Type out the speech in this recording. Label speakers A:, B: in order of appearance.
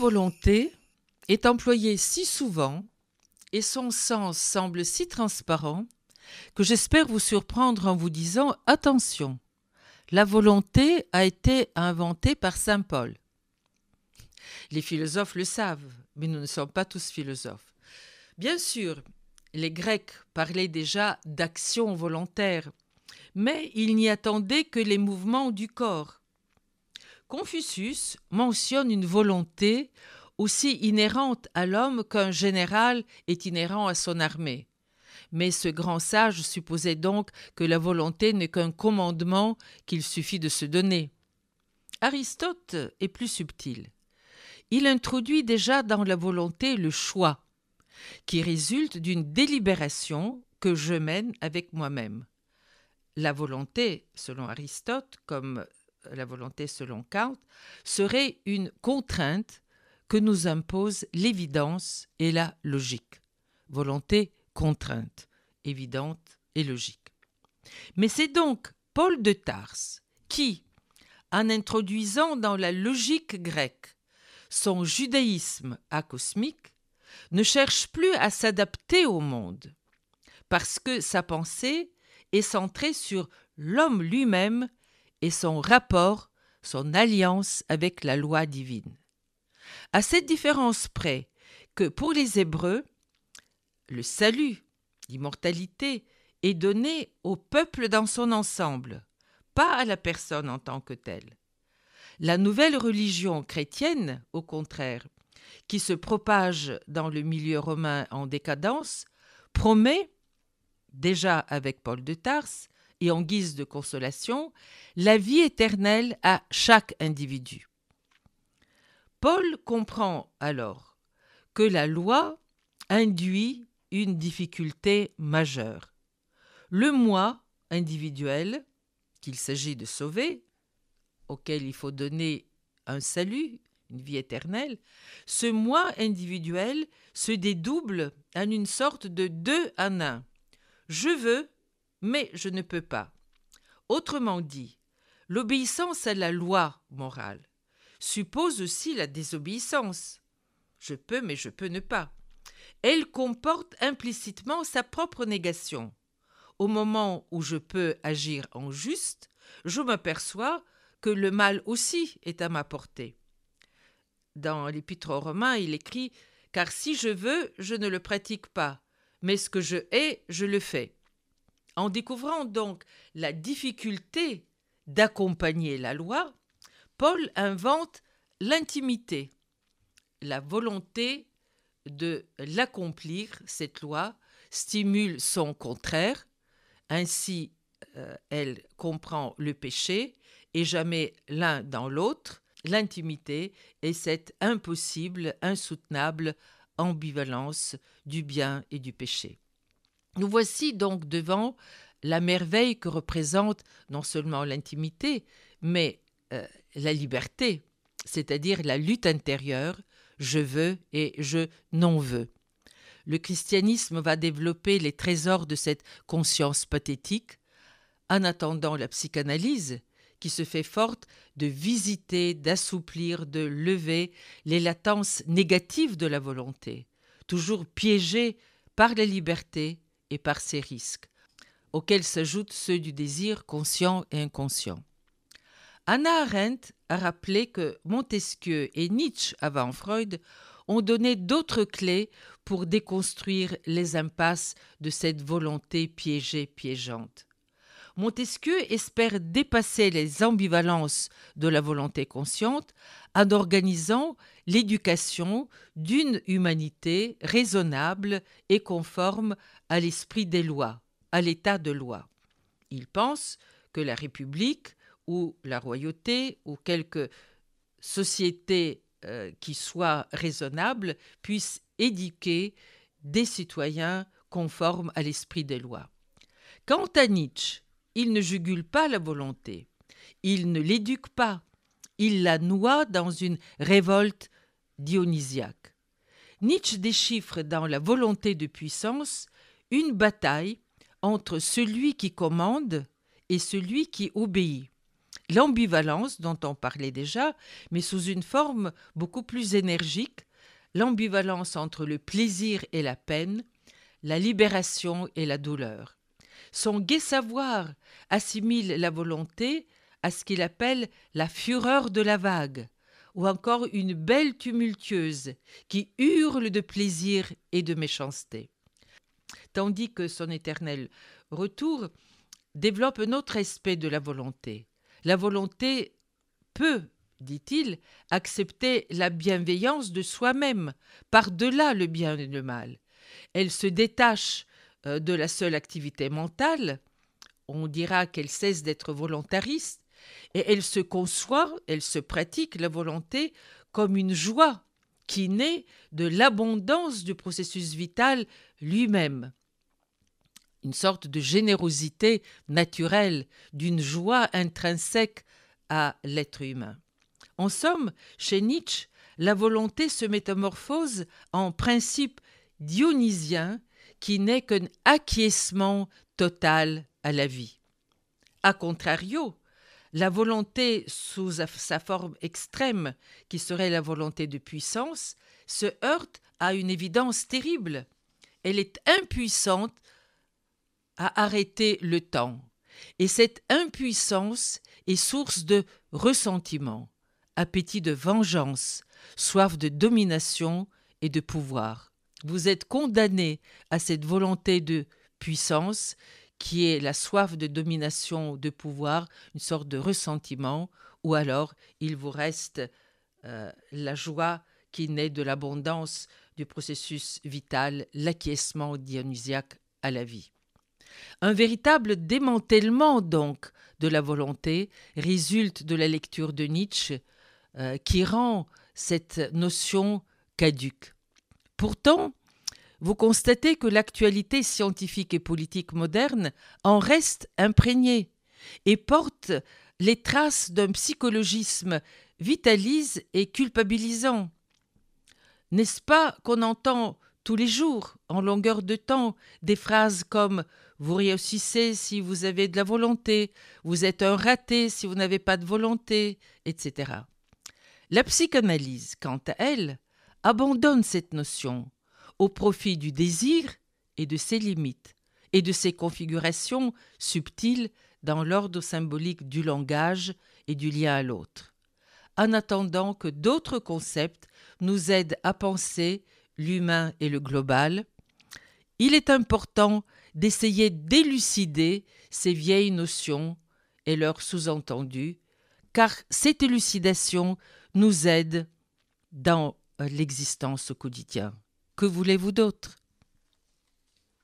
A: volonté est employé si souvent et son sens semble si transparent que j'espère vous surprendre en vous disant attention, la volonté a été inventée par Saint Paul. Les philosophes le savent, mais nous ne sommes pas tous philosophes. Bien sûr, les Grecs parlaient déjà d'action volontaire, mais ils n'y attendaient que les mouvements du corps. Confucius mentionne une volonté aussi inhérente à l'homme qu'un général est inhérent à son armée. Mais ce grand sage supposait donc que la volonté n'est qu'un commandement qu'il suffit de se donner. Aristote est plus subtil. Il introduit déjà dans la volonté le choix, qui résulte d'une délibération que je mène avec moi-même. La volonté, selon Aristote, comme la volonté selon Kant, serait une contrainte que nous impose l'évidence et la logique. Volonté, contrainte, évidente et logique. Mais c'est donc Paul de Tarse qui, en introduisant dans la logique grecque son judaïsme acosmique, ne cherche plus à s'adapter au monde, parce que sa pensée est centrée sur l'homme lui-même et son rapport, son alliance avec la loi divine. À cette différence près que pour les Hébreux, le salut, l'immortalité, est donné au peuple dans son ensemble, pas à la personne en tant que telle. La nouvelle religion chrétienne, au contraire, qui se propage dans le milieu romain en décadence, promet, déjà avec Paul de Tarse, et en guise de consolation, la vie éternelle à chaque individu. Paul comprend alors que la loi induit une difficulté majeure. Le moi individuel, qu'il s'agit de sauver, auquel il faut donner un salut, une vie éternelle, ce moi individuel se dédouble en une sorte de deux en un. Je veux, mais je ne peux pas. Autrement dit, l'obéissance à la loi morale suppose aussi la désobéissance. Je peux, mais je peux ne pas. Elle comporte implicitement sa propre négation. Au moment où je peux agir en juste, je m'aperçois que le mal aussi est à ma portée. Dans l'Épître aux Romains, il écrit Car si je veux, je ne le pratique pas, mais ce que je hais, je le fais. En découvrant donc la difficulté d'accompagner la loi, Paul invente l'intimité, la volonté de l'accomplir, cette loi, stimule son contraire, ainsi euh, elle comprend le péché et jamais l'un dans l'autre, l'intimité et cette impossible, insoutenable ambivalence du bien et du péché. Nous voici donc devant la merveille que représente non seulement l'intimité, mais euh, la liberté, c'est-à-dire la lutte intérieure, je veux et je non veux. Le christianisme va développer les trésors de cette conscience pathétique, en attendant la psychanalyse, qui se fait forte de visiter, d'assouplir, de lever les latences négatives de la volonté, toujours piégées par la liberté et par ses risques, auxquels s'ajoutent ceux du désir conscient et inconscient. Anna Arendt a rappelé que Montesquieu et Nietzsche avant Freud ont donné d'autres clés pour déconstruire les impasses de cette volonté piégée piégeante. Montesquieu espère dépasser les ambivalences de la volonté consciente en organisant l'éducation d'une humanité raisonnable et conforme à l'esprit des lois, à l'état de loi. Il pense que la République ou la royauté ou quelque société euh, qui soit raisonnable puisse éduquer des citoyens conformes à l'esprit des lois. Quant à Nietzsche, il ne jugule pas la volonté, il ne l'éduque pas, il la noie dans une révolte dionysiaque. Nietzsche déchiffre dans la volonté de puissance une bataille entre celui qui commande et celui qui obéit l'ambivalence dont on parlait déjà, mais sous une forme beaucoup plus énergique, l'ambivalence entre le plaisir et la peine, la libération et la douleur. Son gai savoir assimile la volonté à ce qu'il appelle la fureur de la vague, ou encore une belle tumultueuse qui hurle de plaisir et de méchanceté. Tandis que son éternel retour développe un autre aspect de la volonté. La volonté peut, dit-il, accepter la bienveillance de soi-même, par-delà le bien et le mal. Elle se détache de la seule activité mentale, on dira qu'elle cesse d'être volontariste, et elle se conçoit, elle se pratique la volonté comme une joie qui naît de l'abondance du processus vital lui-même. Une sorte de générosité naturelle, d'une joie intrinsèque à l'être humain. En somme, chez Nietzsche, la volonté se métamorphose en principe dionysien qui n'est qu'un acquiescement total à la vie. A contrario, la volonté sous sa forme extrême, qui serait la volonté de puissance, se heurte à une évidence terrible. Elle est impuissante à arrêter le temps. Et cette impuissance est source de ressentiment, appétit de vengeance, soif de domination et de pouvoir. Vous êtes condamné à cette volonté de puissance qui est la soif de domination, de pouvoir, une sorte de ressentiment, ou alors il vous reste euh, la joie qui naît de l'abondance du processus vital, l'acquiescement dionysiaque à la vie. Un véritable démantèlement donc de la volonté résulte de la lecture de Nietzsche euh, qui rend cette notion caduque. Pourtant, vous constatez que l'actualité scientifique et politique moderne en reste imprégnée et porte les traces d'un psychologisme vitalise et culpabilisant. N'est-ce pas qu'on entend tous les jours, en longueur de temps, des phrases comme Vous réussissez si vous avez de la volonté, vous êtes un raté si vous n'avez pas de volonté, etc. La psychanalyse, quant à elle, abandonne cette notion au profit du désir et de ses limites, et de ses configurations subtiles dans l'ordre symbolique du langage et du lien à l'autre, en attendant que d'autres concepts nous aident à penser l'humain et le global, il est important d'essayer d'élucider ces vieilles notions et leurs sous-entendus, car cette élucidation nous aide dans l'existence au quotidien. Que voulez-vous d'autre?